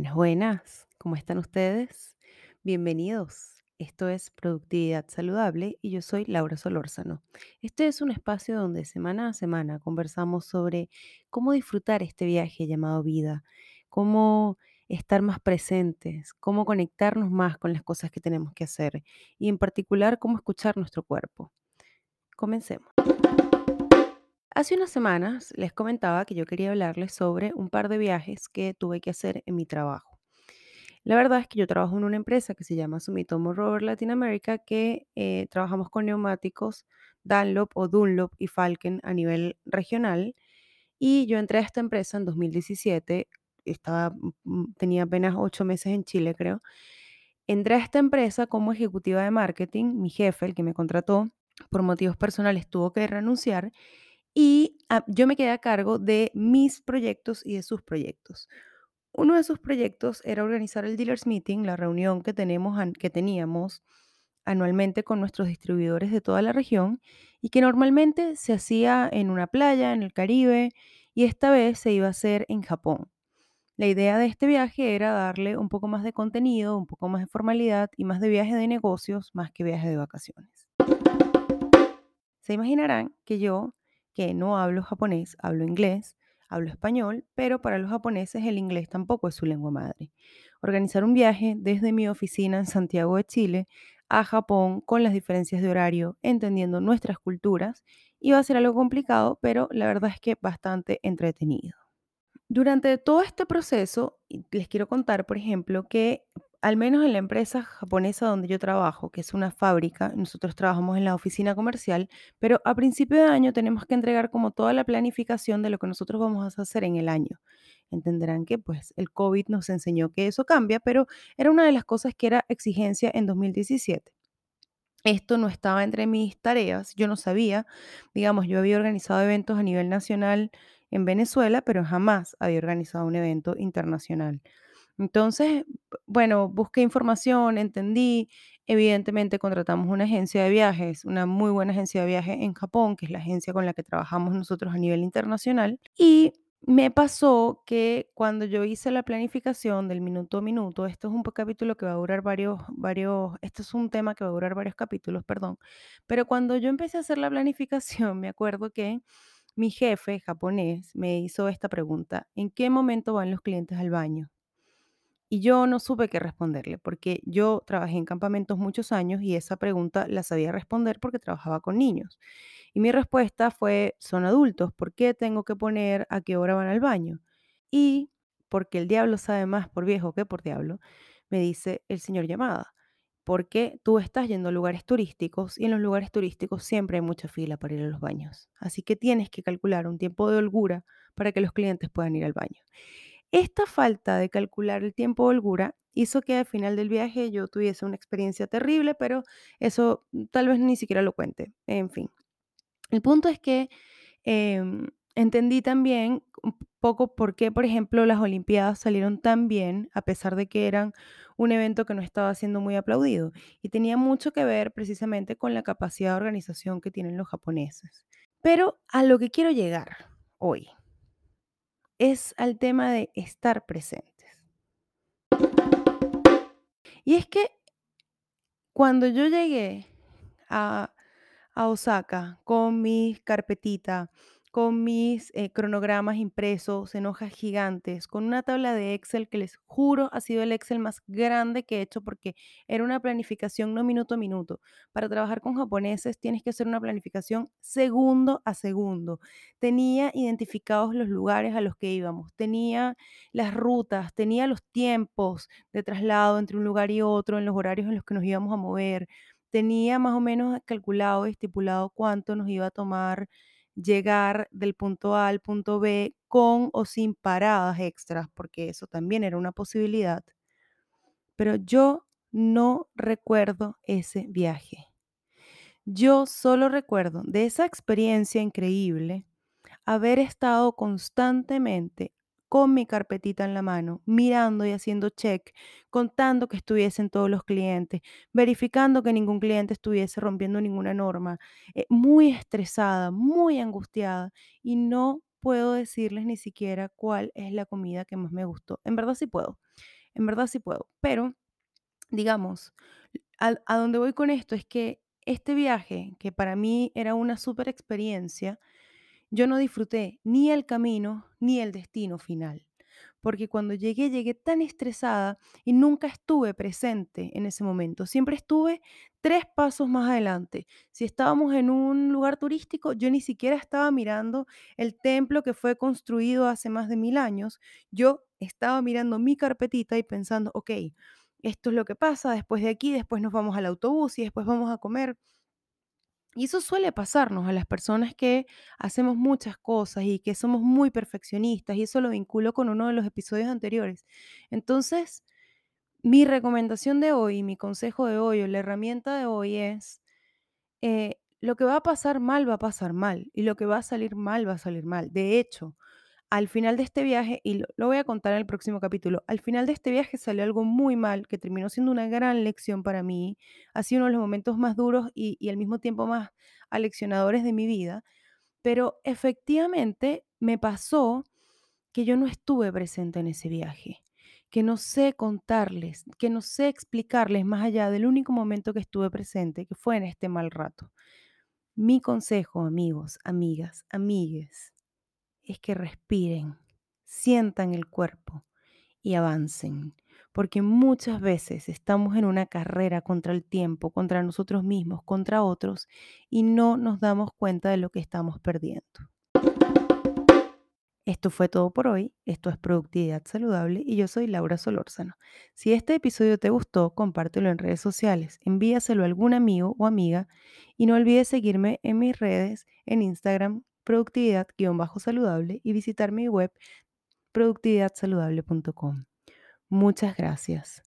Buenas, buenas. ¿Cómo están ustedes? Bienvenidos. Esto es Productividad Saludable y yo soy Laura Solórzano. Este es un espacio donde semana a semana conversamos sobre cómo disfrutar este viaje llamado vida, cómo estar más presentes, cómo conectarnos más con las cosas que tenemos que hacer y en particular cómo escuchar nuestro cuerpo. Comencemos. Hace unas semanas les comentaba que yo quería hablarles sobre un par de viajes que tuve que hacer en mi trabajo. La verdad es que yo trabajo en una empresa que se llama Sumitomo Rubber Latinoamérica, que eh, trabajamos con neumáticos Dunlop o Dunlop y Falken a nivel regional. Y yo entré a esta empresa en 2017, estaba, mm, mm, tenía apenas ocho meses en Chile, creo. Entré a esta empresa como ejecutiva de marketing. Mi jefe, el que me contrató, por motivos personales tuvo que renunciar y ah, yo me quedé a cargo de mis proyectos y de sus proyectos. Uno de sus proyectos era organizar el Dealers Meeting, la reunión que, tenemos, que teníamos anualmente con nuestros distribuidores de toda la región y que normalmente se hacía en una playa, en el Caribe, y esta vez se iba a hacer en Japón. La idea de este viaje era darle un poco más de contenido, un poco más de formalidad y más de viaje de negocios, más que viaje de vacaciones. Se imaginarán que yo, que no hablo japonés, hablo inglés, hablo español, pero para los japoneses el inglés tampoco es su lengua madre. Organizar un viaje desde mi oficina en Santiago de Chile a Japón con las diferencias de horario, entendiendo nuestras culturas, iba a ser algo complicado, pero la verdad es que bastante entretenido. Durante todo este proceso, les quiero contar, por ejemplo, que al menos en la empresa japonesa donde yo trabajo, que es una fábrica, nosotros trabajamos en la oficina comercial, pero a principio de año tenemos que entregar como toda la planificación de lo que nosotros vamos a hacer en el año. Entenderán que pues el COVID nos enseñó que eso cambia, pero era una de las cosas que era exigencia en 2017. Esto no estaba entre mis tareas, yo no sabía, digamos, yo había organizado eventos a nivel nacional en Venezuela, pero jamás había organizado un evento internacional. Entonces, bueno, busqué información, entendí, evidentemente contratamos una agencia de viajes, una muy buena agencia de viajes en Japón, que es la agencia con la que trabajamos nosotros a nivel internacional, y me pasó que cuando yo hice la planificación del minuto a minuto, esto es un capítulo que va a durar varios, varios, esto es un tema que va a durar varios capítulos, perdón, pero cuando yo empecé a hacer la planificación, me acuerdo que mi jefe japonés me hizo esta pregunta, ¿en qué momento van los clientes al baño? Y yo no supe qué responderle, porque yo trabajé en campamentos muchos años y esa pregunta la sabía responder porque trabajaba con niños. Y mi respuesta fue, son adultos, ¿por qué tengo que poner a qué hora van al baño? Y porque el diablo sabe más por viejo que por diablo, me dice el señor llamada, porque tú estás yendo a lugares turísticos y en los lugares turísticos siempre hay mucha fila para ir a los baños. Así que tienes que calcular un tiempo de holgura para que los clientes puedan ir al baño. Esta falta de calcular el tiempo de holgura hizo que al final del viaje yo tuviese una experiencia terrible, pero eso mm, tal vez ni siquiera lo cuente. En fin, el punto es que em, entendí también un poco por qué, por ejemplo, las Olimpiadas salieron tan bien, a pesar de que eran un evento que no estaba siendo muy aplaudido. Y tenía mucho que ver precisamente con la capacidad de organización que tienen los japoneses. Pero a lo que quiero llegar hoy es al tema de estar presentes. Y es que cuando yo llegué a, a Osaka con mi carpetita, con mis eh, cronogramas impresos en hojas gigantes, con una tabla de Excel que les juro ha sido el Excel más grande que he hecho porque era una planificación no minuto a minuto. Para trabajar con japoneses tienes que hacer una planificación segundo a segundo. Tenía identificados los lugares a los que íbamos, tenía las rutas, tenía los tiempos de traslado entre un lugar y otro, en los horarios en los que nos íbamos a mover tenía más o menos calculado, estipulado cuánto nos iba a tomar llegar del punto A al punto B con o sin paradas extras, porque eso también era una posibilidad. Pero yo no recuerdo ese viaje. Yo solo recuerdo de esa experiencia increíble haber estado constantemente con mi carpetita en la mano, mirando y haciendo check, contando que estuviesen todos los clientes, verificando que ningún cliente estuviese rompiendo ninguna norma, eh, muy estresada, muy angustiada y no puedo decirles ni siquiera cuál es la comida que más me gustó. En verdad sí puedo. En verdad sí puedo, pero digamos, a, donde voy con esto es que este viaje, que para mí era una súper experiencia, yo no disfruté ni el camino ni el destino final, porque cuando llegué llegué tan estresada y nunca estuve presente en ese momento. Siempre estuve tres pasos más adelante. Si estábamos en un lugar turístico, yo ni siquiera estaba mirando el templo que fue construido hace más de mil años. Yo estaba mirando mi carpetita y pensando, ok, esto es lo que pasa, después de aquí, después nos vamos al autobús y después vamos a comer. Y eso suele pasarnos a las personas que hacemos muchas cosas y que somos muy perfeccionistas, y eso lo vinculo con uno de los episodios anteriores. Entonces, mi recomendación de hoy, mi consejo de hoy o la herramienta de hoy es, eh, lo que va a pasar mal va a pasar mal y lo que va a salir mal va a salir mal. De hecho, al final de este viaje, y lo, voy a contar en el próximo capítulo, al final de este viaje salió algo muy mal que terminó siendo una gran lección para mí. Ha sido uno de los momentos más duros y, y al mismo tiempo más aleccionadores de mi vida. Pero efectivamente me pasó que yo no estuve presente en ese viaje, que no sé contarles, que no sé explicarles más allá del único momento que estuve presente, que fue en este mal rato. Mi consejo, amigos, amigas, amigues, es que respiren, sientan el cuerpo y avancen, porque muchas veces estamos en una carrera contra el tiempo, contra nosotros mismos, contra otros, y no nos damos cuenta de lo que estamos perdiendo. Esto fue todo por hoy. Esto es Productividad Saludable y yo soy Laura Solórzano. Si este episodio te gustó, compártelo en redes sociales, envíaselo a algún amigo o amiga y no olvides seguirme en mis redes en Instagram productividad-saludable y visitar mi web productividadsaludable.com. Muchas gracias.